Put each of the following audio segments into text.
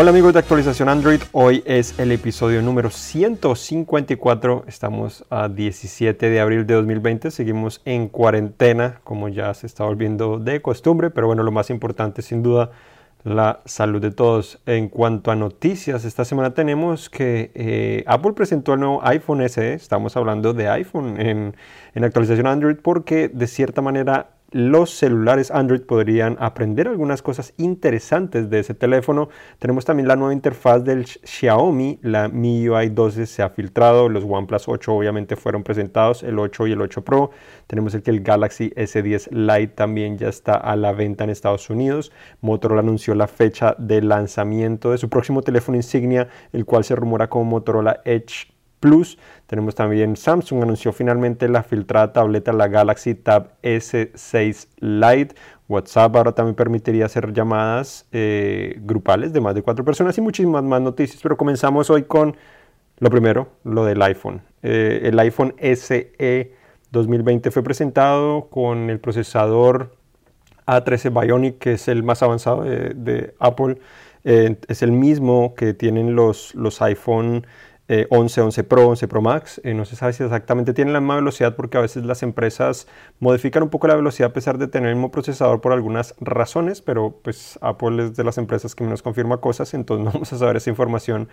Hola amigos de actualización Android, hoy es el episodio número 154, estamos a 17 de abril de 2020, seguimos en cuarentena como ya se está volviendo de costumbre, pero bueno, lo más importante sin duda la salud de todos. En cuanto a noticias, esta semana tenemos que eh, Apple presentó el nuevo iPhone SE, estamos hablando de iPhone en, en actualización Android porque de cierta manera los celulares Android podrían aprender algunas cosas interesantes de ese teléfono. Tenemos también la nueva interfaz del Xiaomi, la MIUI 12 se ha filtrado, los OnePlus 8 obviamente fueron presentados, el 8 y el 8 Pro. Tenemos el que el Galaxy S10 Lite también ya está a la venta en Estados Unidos. Motorola anunció la fecha de lanzamiento de su próximo teléfono insignia, el cual se rumora como Motorola Edge Plus. Tenemos también Samsung anunció finalmente la filtrada tableta la Galaxy Tab S6 Lite. WhatsApp ahora también permitiría hacer llamadas eh, grupales de más de cuatro personas y muchísimas más noticias. Pero comenzamos hoy con lo primero, lo del iPhone. Eh, el iPhone SE 2020 fue presentado con el procesador A13 Bionic, que es el más avanzado de, Apple. Eh, es el mismo que tienen los, los iPhone 11, eh, 11 Pro, 11 Pro Max. Eh, no se sabe si exactamente tienen la misma velocidad porque a veces las empresas modifican un poco la velocidad a pesar de tener el mismo procesador por algunas razones, pero pues Apple es de las empresas que menos confirma cosas, entonces no vamos a saber esa información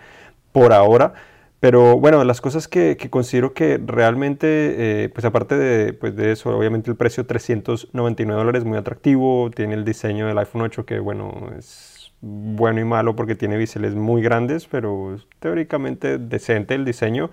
por ahora. Pero bueno, las cosas que, considero que realmente, eh, pues aparte de, pues de eso, obviamente el precio 399 dólares muy atractivo, tiene el diseño del iPhone 8 que bueno, es bueno y malo porque tiene biseles muy grandes, pero teóricamente decente el diseño.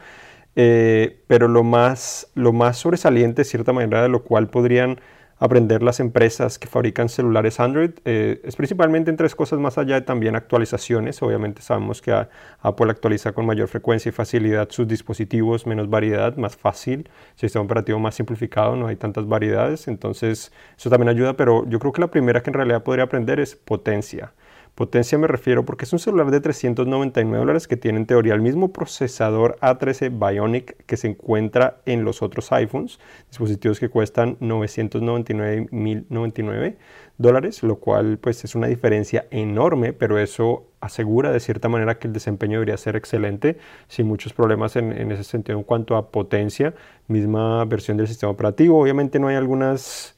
Eh, pero lo más, lo más sobresaliente, de cierta manera, de lo cual podrían aprender las empresas que fabrican celulares Android eh, es principalmente en tres cosas más allá de también actualizaciones. Obviamente sabemos que Apple actualiza con mayor frecuencia y facilidad sus dispositivos, menos variedad, más fácil, sistema operativo más simplificado, no hay tantas variedades, entonces eso también ayuda, pero yo creo que la primera que en realidad podría aprender es potencia. Potencia me refiero porque es un celular de 399 dólares que tiene en teoría el mismo procesador A13 Bionic que se encuentra en los otros iPhones, dispositivos que cuestan 999 1099 dólares, lo cual pues es una diferencia enorme, pero eso asegura de cierta manera que el desempeño debería ser excelente, sin muchos problemas en, ese sentido en cuanto a potencia, misma versión del sistema operativo, obviamente no hay algunas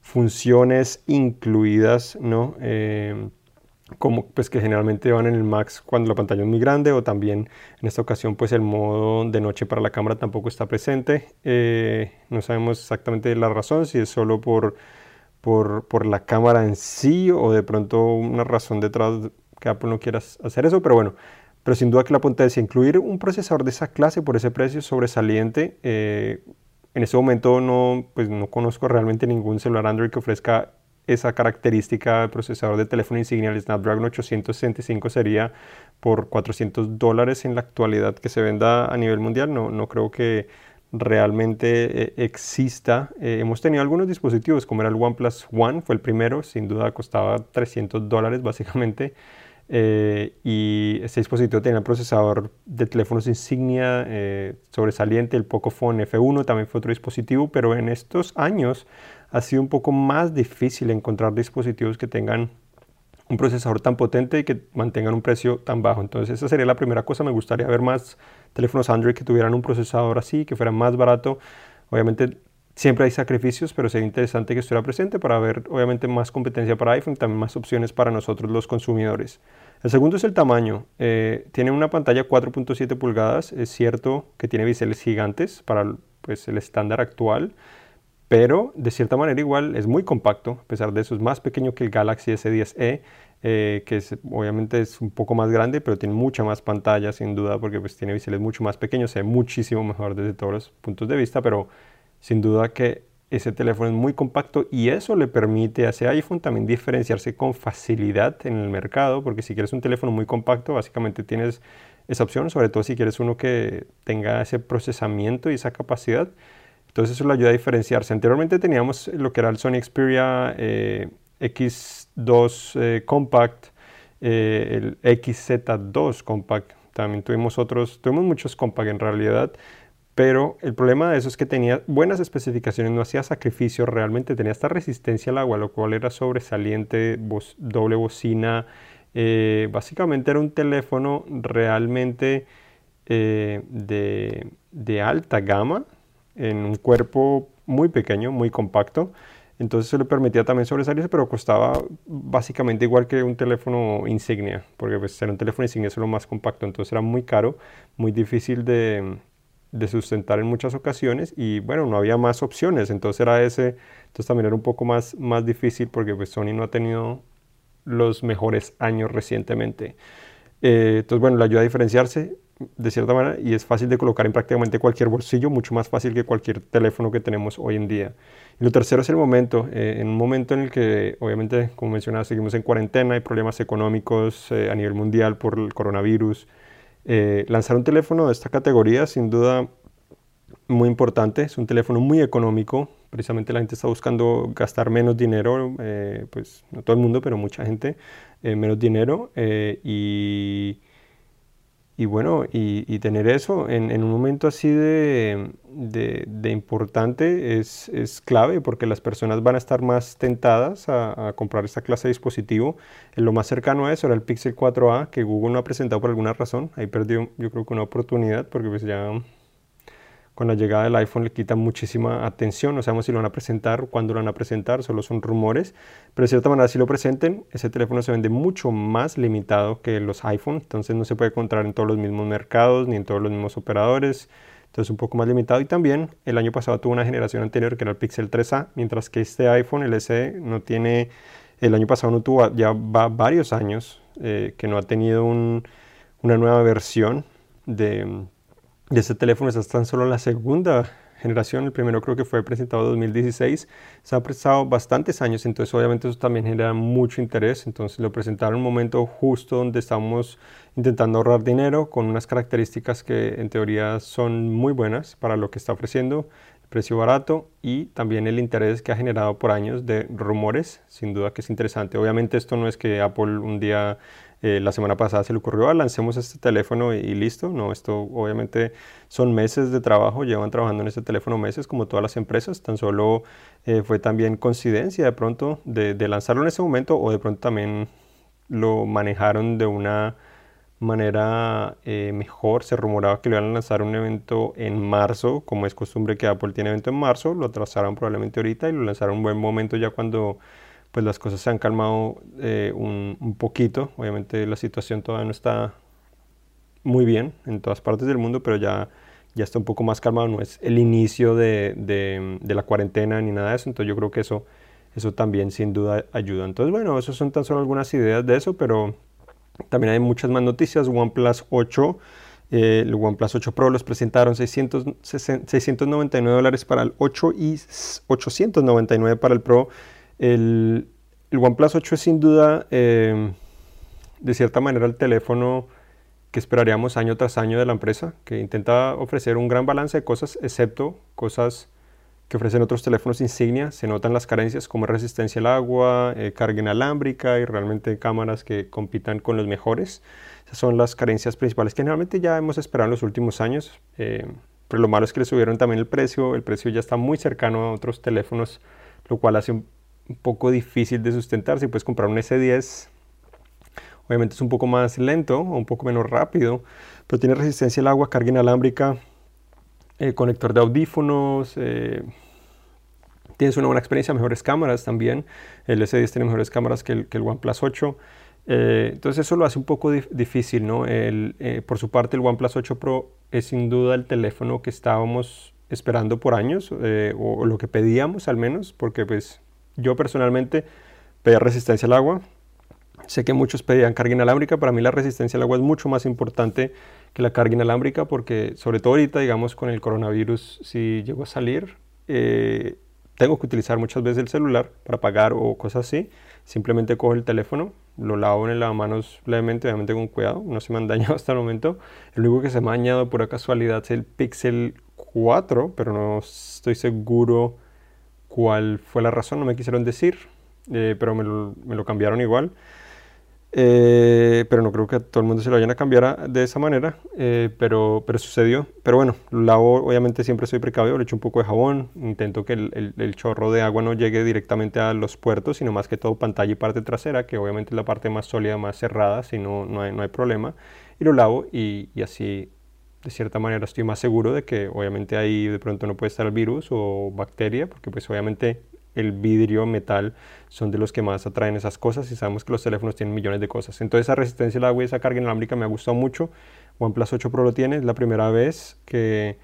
funciones incluidas, ¿no? Eh, como pues que generalmente van en el max cuando la pantalla es muy grande o también en esta ocasión pues el modo de noche para la cámara tampoco está presente. Eh, no sabemos exactamente la razón si es solo por, por, por, la cámara en sí o de pronto una razón detrás que Apple no quiera hacer eso pero bueno. Pero sin duda que la potencia incluir un procesador de esa clase por ese precio sobresaliente eh, en este momento no, pues no conozco realmente ningún celular Android que ofrezca esa característica de procesador de teléfono insignia, el Snapdragon 865 sería por 400 dólares en la actualidad que se venda a nivel mundial. No, no creo que realmente eh, exista. Eh, hemos tenido algunos dispositivos, como era el OnePlus One, fue el primero, sin duda costaba 300 dólares básicamente. Eh, y este dispositivo tenía el procesador de teléfonos insignia sobresaliente, el Pocophone F1 también fue otro dispositivo, pero en estos años ha sido un poco más difícil encontrar dispositivos que tengan un procesador tan potente y que mantengan un precio tan bajo. Entonces esa sería la primera cosa. Me gustaría ver más teléfonos Android que tuvieran un procesador así, que fuera más barato. Obviamente siempre hay sacrificios, pero sería interesante que estuviera presente para ver obviamente más competencia para iPhone también más opciones para nosotros los consumidores. El segundo es el tamaño. Eh, tiene una pantalla 4.7 pulgadas. Es cierto que tiene biseles gigantes para pues, el estándar actual pero de cierta manera igual es muy compacto, a pesar de eso es más pequeño que el Galaxy S10e, eh, que obviamente es un poco más grande, pero tiene mucha más pantalla sin duda, porque pues tiene biseles mucho más pequeños, se ve muchísimo mejor desde todos los puntos de vista, pero sin duda que ese teléfono es muy compacto y eso le permite a ese iPhone también diferenciarse con facilidad en el mercado, porque si quieres un teléfono muy compacto, básicamente tienes esa opción, sobre todo si quieres uno que tenga ese procesamiento y esa capacidad. Entonces eso le ayuda a diferenciarse. Anteriormente teníamos lo que era el Sony Xperia eh, X2 eh, Compact, eh, el XZ2 Compact. También tuvimos otros, tuvimos muchos Compact en realidad, pero el problema de eso es que tenía buenas especificaciones, no hacía sacrificio realmente, tenía esta resistencia al agua, lo cual era sobresaliente, doble bocina, básicamente era un teléfono realmente de alta gama, en un cuerpo muy pequeño, muy compacto. Entonces eso le permitía también sobresalirse, pero costaba básicamente igual que un teléfono insignia, porque pues era un teléfono insignia, es lo más compacto, entonces era muy caro, muy difícil de, de, sustentar en muchas ocasiones y bueno, no había más opciones, entonces era ese, entonces también era un poco más, más difícil porque pues Sony no ha tenido los mejores años recientemente. Eh, entonces bueno, le ayuda a diferenciarse, de cierta manera y es fácil de colocar en prácticamente cualquier bolsillo, mucho más fácil que cualquier teléfono que tenemos hoy en día. Y lo tercero es el momento, eh, en un momento en el que obviamente, como mencionaba, seguimos en cuarentena, hay problemas económicos eh, a nivel mundial por el coronavirus. Eh, lanzar un teléfono de esta categoría sin duda muy importante, es un teléfono muy económico, precisamente la gente está buscando gastar menos dinero, pues no todo el mundo, pero mucha gente, menos dinero y y bueno, y, tener eso en, un momento así de, importante es, clave porque las personas van a estar más tentadas a, comprar esta clase de dispositivo. En lo más cercano a eso era el Pixel 4a que Google no ha presentado por alguna razón. Ahí perdió yo creo que una oportunidad porque pues ya con la llegada del iPhone le quita muchísima atención, no sabemos si lo van a presentar, cuándo lo van a presentar, solo son rumores, pero de cierta manera si lo presenten, ese teléfono se vende mucho más limitado que los iPhone, entonces no se puede encontrar en todos los mismos mercados ni en todos los mismos operadores, entonces un poco más limitado. Y también el año pasado tuvo una generación anterior que era el Pixel 3a, mientras que este iPhone, el SE, no tiene, el año pasado no tuvo, ya va varios años eh, que no ha tenido una nueva versión de y este teléfono es tan solo la segunda generación, el primero creo que fue presentado en 2016, se ha prestado bastantes años, entonces obviamente eso también genera mucho interés, entonces lo presentaron en un momento justo donde estamos intentando ahorrar dinero con unas características que en teoría son muy buenas para lo que está ofreciendo, precio barato y también el interés que ha generado por años de rumores, sin duda que es interesante. Obviamente esto no es que Apple un día eh, la semana pasada se le ocurrió, ah, lancemos este teléfono y, listo. No, esto obviamente son meses de trabajo, llevan trabajando en este teléfono meses como todas las empresas, tan solo eh, fue también coincidencia de pronto de, lanzarlo en ese momento o de pronto también lo manejaron de una manera eh, mejor. Se rumoraba que lo iban a lanzar un evento en marzo, como es costumbre que Apple tiene evento en marzo, lo atrasaron probablemente ahorita y lo lanzaron en un buen momento ya cuando pues las cosas se han calmado eh, un, poquito. Obviamente la situación todavía no está muy bien en todas partes del mundo, pero ya, ya está un poco más calmado. No es el inicio de, de, la cuarentena ni nada de eso. Entonces yo creo que eso, eso también sin duda ayuda. Entonces bueno, esas son tan solo algunas ideas de eso, pero también hay muchas más noticias. OnePlus 8. Eh, el OnePlus 8 Pro los presentaron 600, 699 dólares para el 8 y 899 para el Pro. El, OnePlus 8 es sin duda, eh, de cierta manera, el teléfono que esperaríamos año tras año de la empresa, que intenta ofrecer un gran balance de cosas, excepto cosas que ofrecen otros teléfonos insignia. Se notan las carencias como resistencia al agua, eh, carga inalámbrica y realmente cámaras que compitan con los mejores. Esas son las carencias principales que generalmente ya hemos esperado en los últimos años. Eh, pero lo malo es que le subieron también el precio. El precio ya está muy cercano a otros teléfonos, lo cual hace un un poco difícil de sustentar. Si puedes comprar un S10, obviamente es un poco más lento o un poco menos rápido, pero tiene resistencia al agua, carga inalámbrica, eh, conector de audífonos. Eh, tienes una buena experiencia, mejores cámaras también. El S10 tiene mejores cámaras que el, que el OnePlus 8. Eh, entonces eso lo hace un poco difícil, ¿no? por su parte el OnePlus 8 Pro es sin duda el teléfono que estábamos esperando por años, o, lo que pedíamos al menos, porque pues yo personalmente pedía resistencia al agua. Sé que muchos pedían carga inalámbrica. Para mí la resistencia al agua es mucho más importante que la carga inalámbrica porque sobre todo ahorita, digamos, con el coronavirus, si llego a salir, eh, tengo que utilizar muchas veces el celular para pagar o cosas así. Simplemente cojo el teléfono, lo lavo en el lavamanos levemente, obviamente con cuidado, no se me han dañado hasta el momento. El único que se me ha dañado por casualidad es el Pixel 4, pero no estoy seguro cuál fue la razón, no me quisieron decir, eh, pero me lo, cambiaron igual. Eh, pero no creo que a todo el mundo se lo vayan a cambiar de esa manera, eh, pero, pero sucedió. Pero bueno, lo lavo, obviamente siempre soy precavido, le echo un poco de jabón, intento que el, el, chorro de agua no llegue directamente a los puertos, sino más que todo pantalla y parte trasera, que obviamente es la parte más sólida, más cerrada, si no, no hay, no hay problema. Y lo lavo y, y así de cierta manera estoy más seguro de que obviamente ahí de pronto no puede estar el virus o bacteria, porque pues obviamente el vidrio, metal, son de los que más atraen esas cosas y sabemos que los teléfonos tienen millones de cosas. Entonces esa resistencia al agua y esa carga inalámbrica me ha gustado mucho. OnePlus 8 Pro lo tiene, es la primera vez que,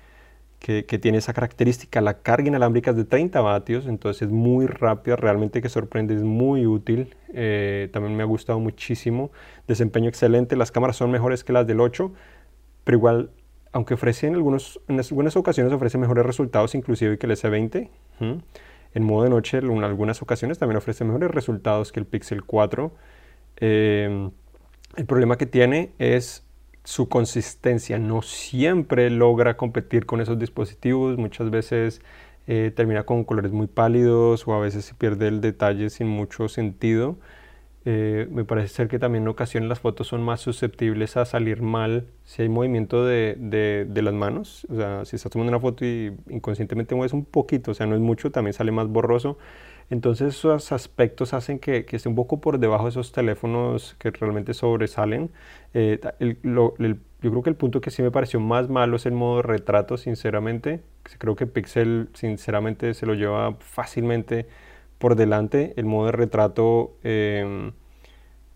que, tiene esa característica. La carga inalámbrica es de 30 vatios, entonces es muy rápida, realmente que sorprende, es muy útil. Eh, también me ha gustado muchísimo. Desempeño excelente, las cámaras son mejores que las del 8, pero igual aunque ofrece en, algunas ocasiones ofrece mejores resultados inclusive que el S20. En modo de noche, en algunas ocasiones también ofrece mejores resultados que el Pixel 4. Em, el problema que tiene es su consistencia. No siempre logra competir con esos dispositivos. Muchas veces eh, termina con colores muy pálidos o a veces se pierde el detalle sin mucho sentido. Eh, me parece ser que también en ocasiones las fotos son más susceptibles a salir mal si hay movimiento de, de, las manos. O sea, si estás tomando una foto y inconscientemente mueves un poquito, o sea, no es mucho, también sale más borroso. Entonces esos aspectos hacen que, que esté un poco por debajo de esos teléfonos que realmente sobresalen. Eh, yo creo que el punto que sí me pareció más malo es el modo retrato, sinceramente. Creo que Pixel, sinceramente, se lo lleva fácilmente por delante el modo de retrato em,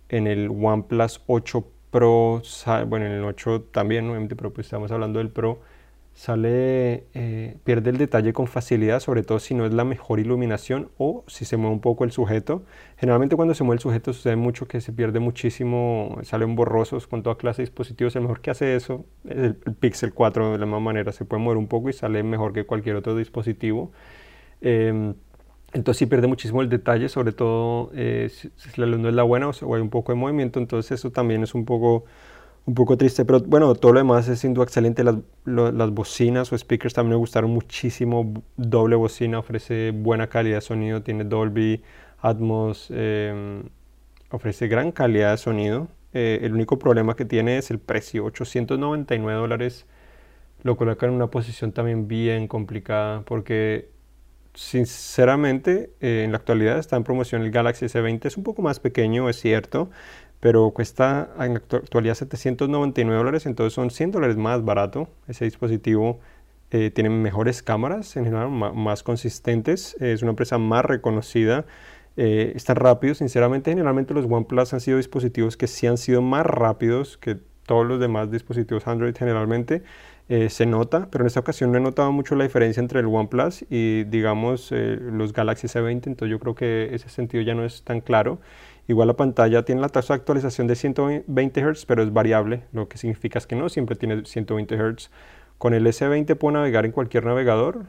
en el OnePlus 8 Pro, bueno, en el 8 también, obviamente, pero pues estamos hablando del Pro, sale, eh, pierde el detalle con facilidad, sobre todo si no es la mejor iluminación o si se mueve un poco el sujeto. Generalmente cuando se mueve el sujeto sucede mucho que se pierde muchísimo, salen borrosos con toda clase de dispositivos. El mejor que hace eso es el, Pixel 4 de la misma manera, se puede mover un poco y sale mejor que cualquier otro dispositivo. Em, entonces sí pierde muchísimo el detalle, sobre todo eh, si, la luz es la buena o, hay un poco de movimiento, entonces eso también es un poco, un poco triste. Pero bueno, todo lo demás es duda excelente. Las, las bocinas o speakers también me gustaron muchísimo. Doble bocina, ofrece buena calidad de sonido, tiene Dolby, Atmos, em, ofrece gran calidad de sonido. Eh, el único problema que tiene es el precio, 899 dólares. Lo coloca en una posición también bien complicada porque sinceramente, eh, en la actualidad está en promoción el Galaxy S20. Es un poco más pequeño, es cierto, pero cuesta en la actualidad 799 dólares, entonces son 100 dólares más barato. Ese dispositivo eh, tiene mejores cámaras, en general, más consistentes. es una empresa más reconocida. Eh, está rápido, sinceramente, generalmente los OnePlus han sido dispositivos que sí han sido más rápidos que todos los demás dispositivos Android generalmente. Eh, se nota, pero en esta ocasión no he notado mucho la diferencia entre el OnePlus y digamos eh, los Galaxy S20, entonces yo creo que ese sentido ya no es tan claro. Igual la pantalla tiene la tasa de actualización de 120 Hz, pero es variable, lo que significa es que no siempre tiene 120 Hz. Con el S20 puedo navegar en cualquier navegador,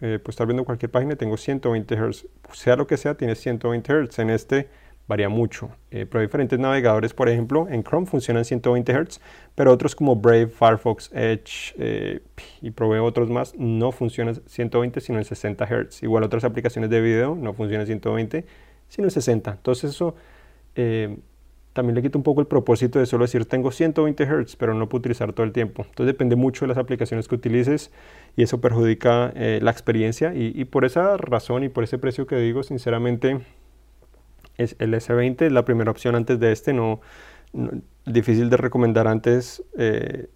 eh, puedo estar viendo cualquier página, tengo 120 Hz, sea lo que sea, tiene 120 Hz. En este varía mucho. Eh, pero diferentes navegadores, por ejemplo, en Chrome funcionan 120 Hz, pero otros como Brave, Firefox, Edge eh, y probé otros más, no funcionan 120 sino en 60 Hz. Igual otras aplicaciones de video no funcionan 120 sino en 60. Entonces eso eh, también le quita un poco el propósito de solo decir tengo 120 Hz, pero no puedo utilizar todo el tiempo. Entonces depende mucho de las aplicaciones que utilices y eso perjudica la experiencia y por esa razón y por ese precio que digo, sinceramente es el S20 es la primera opción antes de este, no, difícil de recomendar antes, eh,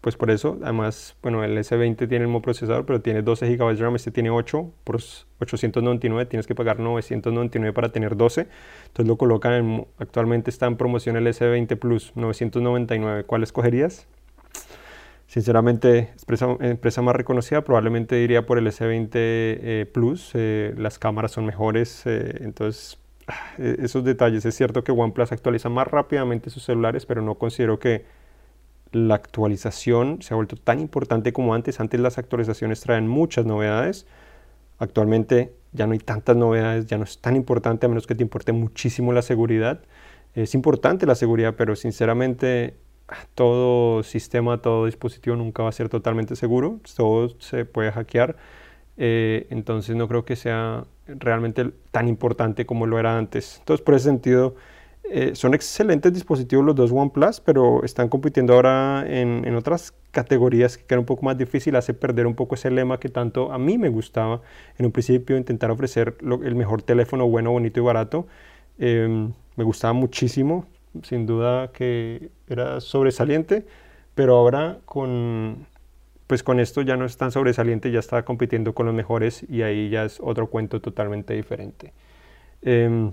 pues por eso, además, bueno, el S20 tiene el mismo procesador, pero tiene 12 GB de RAM, este tiene 8 por 899, tienes que pagar 999 para tener 12, entonces lo colocan, actualmente está en promoción el S20 Plus, 999, ¿cuál escogerías? Sinceramente, empresa, empresa más reconocida, probablemente iría por el S20 eh, Plus, eh, las cámaras son mejores, entonces e-, esos detalles. Es cierto que OnePlus actualiza más rápidamente sus celulares, pero no considero que la actualización se ha vuelto tan importante como antes. Antes las actualizaciones traen muchas novedades. Actualmente ya no hay tantas novedades, ya no es tan importante a menos que te importe muchísimo la seguridad. Es importante la seguridad, pero sinceramente todo sistema, todo dispositivo nunca va a ser totalmente seguro. Todo se puede hackear. Eh, entonces no creo que sea realmente tan importante como lo era antes. Entonces por ese sentido Eh, son excelentes dispositivos los dos OnePlus, pero están compitiendo ahora en, otras categorías que quedan un poco más difícil, hace perder un poco ese lema que tanto a mí me gustaba en un principio, intentar ofrecer el mejor teléfono bueno, bonito y barato. Em, me gustaba muchísimo, sin duda que era sobresaliente, pero ahora con, pues con esto ya no es tan sobresaliente, ya está compitiendo con los mejores y ahí ya es otro cuento totalmente diferente. Em,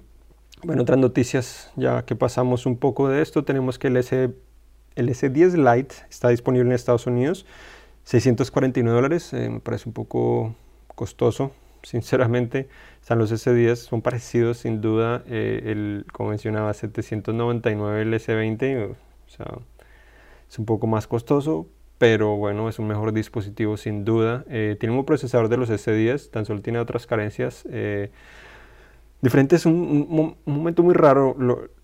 bueno, otras noticias, ya que pasamos un poco de esto, tenemos que el, S, el S10 Lite está disponible en Estados Unidos, 649 dólares, me parece un poco costoso, sinceramente. Están los S10, son parecidos sin duda, eh, el, como mencionaba, 799 el S20, o sea, es un poco más costoso, pero bueno, es un mejor dispositivo sin duda. Eh, tiene un procesador de los S10, tan solo tiene otras carencias. Diferente es un, momento muy raro.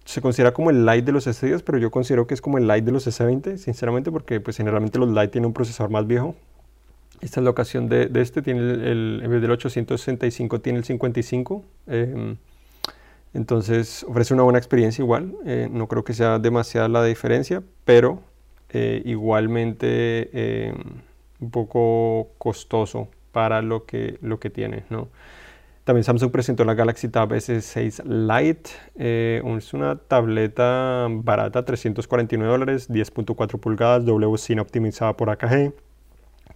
se considera como el Lite de los S10, pero yo considero que es como el Lite de los S20, sinceramente, porque pues generalmente los Lite tienen un procesador más viejo. Esta es la ocasión de, este, tiene el, en vez del 865 tiene el 55. Em, entonces ofrece una buena experiencia igual. Eh, no creo que sea demasiada la diferencia, pero eh, igualmente em, un poco costoso para lo que, lo que tiene, ¿no? También Samsung presentó la Galaxy Tab S6 Lite. Eh, es una tableta barata, 349 dólares, 10.4 pulgadas, WCIN optimizada por AKG.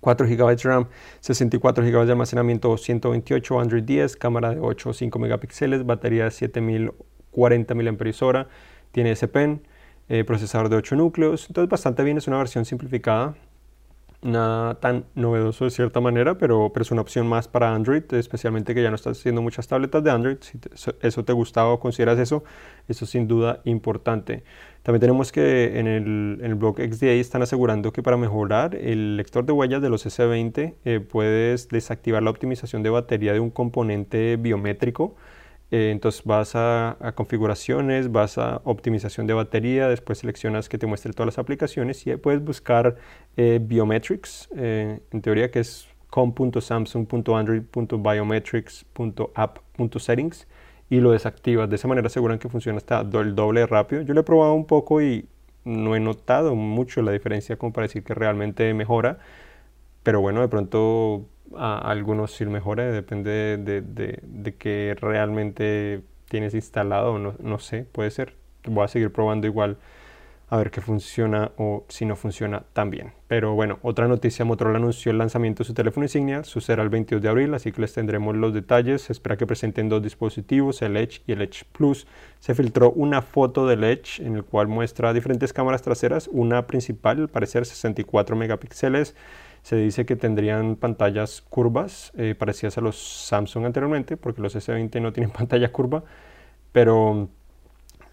4 GB RAM, 64 GB de almacenamiento, 128 Android 10, cámara de 8 o 5 megapíxeles, batería de 7040 mAh, tiene S Pen, eh, procesador de 8 núcleos, entonces bastante bien, es una versión simplificada nada tan novedoso de cierta manera, pero, es una opción más para Android, especialmente que ya no estás haciendo muchas tabletas de Android. Si eso te gustaba o consideras eso, eso es sin duda importante. También tenemos que en el, en blog XDA están asegurando que para mejorar el lector de huellas de los S20 eh, puedes desactivar la optimización de batería de un componente biométrico eh, entonces vas a, configuraciones, vas a optimización de batería, después seleccionas que te muestre todas las aplicaciones y puedes buscar eh, biometrics, eh, en teoría que es com.samsung.android.biometrics.app.settings y lo desactivas. De esa manera aseguran que funciona hasta el doble rápido. Yo lo he probado un poco y no he notado mucho la diferencia como para decir que realmente mejora. Pero bueno, de pronto a algunos sí mejora, depende de, de, que realmente tienes instalado, no, no sé, puede ser. Voy a seguir probando igual a ver qué funciona o si no funciona también. Pero bueno, otra noticia, Motorola anunció el lanzamiento de su teléfono insignia, su será el 22 de abril, así que les tendremos los detalles. Se espera que presenten dos dispositivos, el Edge y el Edge Plus. Se filtró una foto del Edge en el cual muestra diferentes cámaras traseras, una principal, al parecer 64 megapíxeles, se dice que tendrían pantallas curvas eh, parecidas a los Samsung anteriormente, porque los S20 no tienen pantalla curva, pero,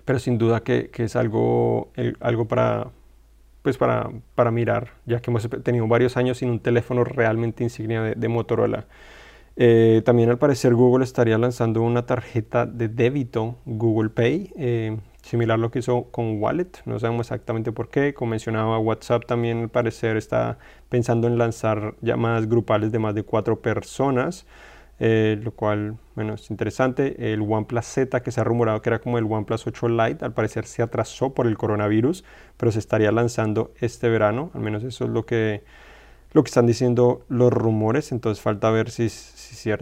pero sin duda que, que es algo, algo para, pues para, para, mirar, ya que hemos tenido varios años sin un teléfono realmente insignia de, Motorola. Eh, también al parecer Google estaría lanzando una tarjeta de débito Google Pay. Eh, similar lo que hizo con Wallet, no sabemos exactamente por qué, como mencionaba WhatsApp también al parecer está pensando en lanzar llamadas grupales de más de cuatro personas, eh, lo cual, bueno, es interesante. El OnePlus Z, que se ha rumorado que era como el OnePlus 8 Lite, al parecer se atrasó por el coronavirus, pero se estaría lanzando este verano, al menos eso es lo que, lo que están diciendo los rumores, entonces falta ver si es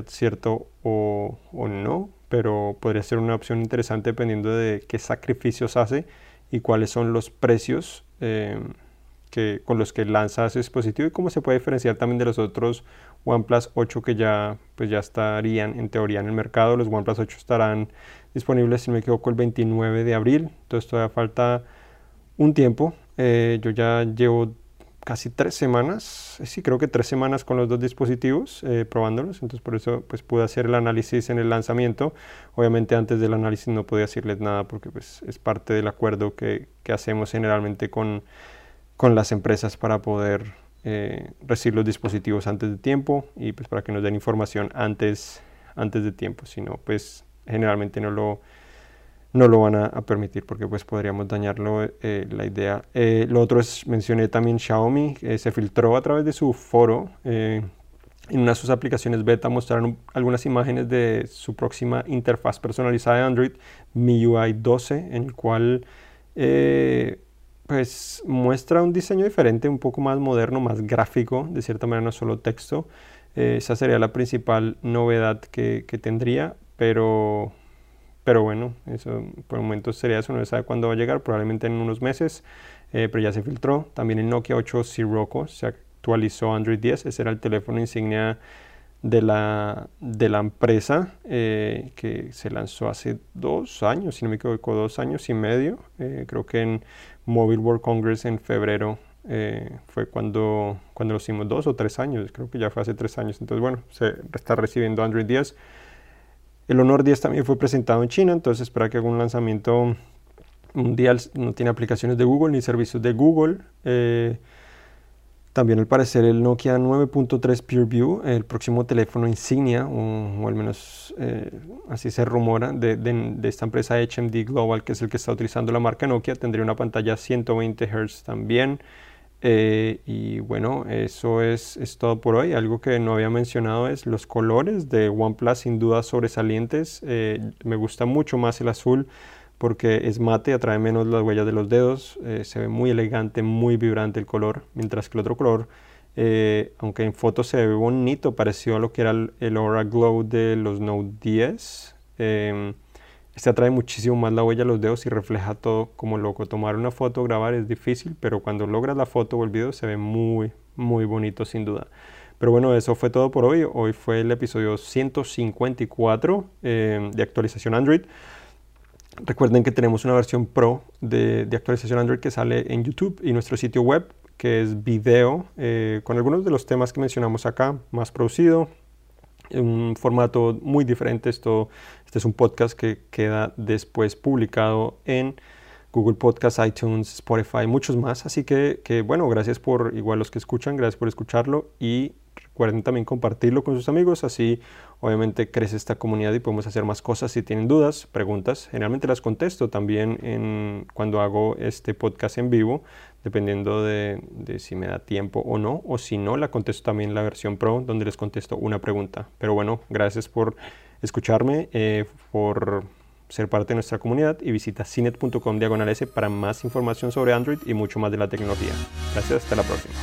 cierto o, o no pero podría ser una opción interesante dependiendo de qué sacrificios hace y cuáles son los precios eh, que, con los que lanza ese dispositivo y cómo se puede diferenciar también de los otros OnePlus 8 que ya, pues ya estarían en teoría en el mercado. Los OnePlus 8 estarán disponibles, si no me equivoco, el 29 de abril. Entonces todavía falta un tiempo. Eh, yo ya llevo casi tres semanas, sí, creo que tres semanas con los dos dispositivos eh, probándolos, entonces por eso pues pude hacer el análisis en el lanzamiento. Obviamente antes del análisis no podía decirles nada porque pues es parte del acuerdo que, que hacemos generalmente con, con, las empresas para poder eh, recibir los dispositivos antes de tiempo y pues para que nos den información antes, antes de tiempo, si no pues generalmente no lo no lo van a, permitir porque pues podríamos dañarlo eh, la idea. Eh, lo otro es, mencioné también Xiaomi, se filtró a través de su foro, eh, En una de sus aplicaciones beta mostraron algunas imágenes de su próxima interfaz personalizada de Android, MIUI 12, en el cual eh, pues muestra un diseño diferente, un poco más moderno, más gráfico, de cierta manera no solo texto. Eh, esa sería la principal novedad que, tendría, pero, pero bueno, eso por el momento sería eso, no se sabe cuándo va a llegar, probablemente en unos meses, eh, pero ya se filtró. También el Nokia 8 Sirocco se actualizó Android 10, ese era el teléfono insignia de la, de la empresa eh, que se lanzó hace dos años, si no me equivoco, dos años y medio. creo que en Mobile World Congress en febrero eh, fue cuando, cuando lo hicimos dos o tres años, creo que ya fue hace tres años. Entonces, bueno, se está recibiendo Android 10. El Honor 10 también fue presentado en China, entonces espera que haga un lanzamiento mundial. No tiene aplicaciones de Google ni servicios de Google. Eh, también al parecer el Nokia 9.3 PureView, el próximo teléfono insignia, o, al menos eh, así se rumora, de, de, esta empresa HMD Global, que es el que está utilizando la marca Nokia, tendría una pantalla 120 Hz también. Eh, y bueno, eso es, es, todo por hoy. Algo que no había mencionado es los colores de OnePlus, sin duda sobresalientes. Eh, me gusta mucho más el azul porque es mate, atrae menos las huellas de los dedos, eh, se ve muy elegante, muy vibrante el color, mientras que el otro color, eh, aunque en fotos se ve bonito, pareció a lo que era el, Aura Glow de los Note 10. Este atrae muchísimo más la huella de los dedos y refleja todo como loco. Tomar una foto, grabar es difícil, pero cuando logras la foto o el video se ve muy, muy bonito sin duda. Pero bueno, eso fue todo por hoy. Hoy fue el episodio 154 em, de actualización Android. Recuerden que tenemos una versión pro de, actualización Android que sale en YouTube y nuestro sitio web que es video eh, con algunos de los temas que mencionamos acá, más producido, un formato muy diferente. Esto, este es un podcast que queda después publicado en Google Podcast, iTunes, Spotify, muchos más. Así que, que bueno, gracias por igual los que escuchan, gracias por escucharlo y Recuerden también compartirlo con sus amigos, así obviamente crece esta comunidad y podemos hacer más cosas. Si tienen dudas, preguntas, generalmente las contesto también en, cuando hago este podcast en vivo, dependiendo de, si me da tiempo o no, o si no, la contesto también en la versión pro, donde les contesto una pregunta. Pero bueno, gracias por escucharme, eh, por ser parte de nuestra comunidad y visita cinet.com diagonal para más información sobre Android y mucho más de la tecnología. Gracias, hasta la próxima.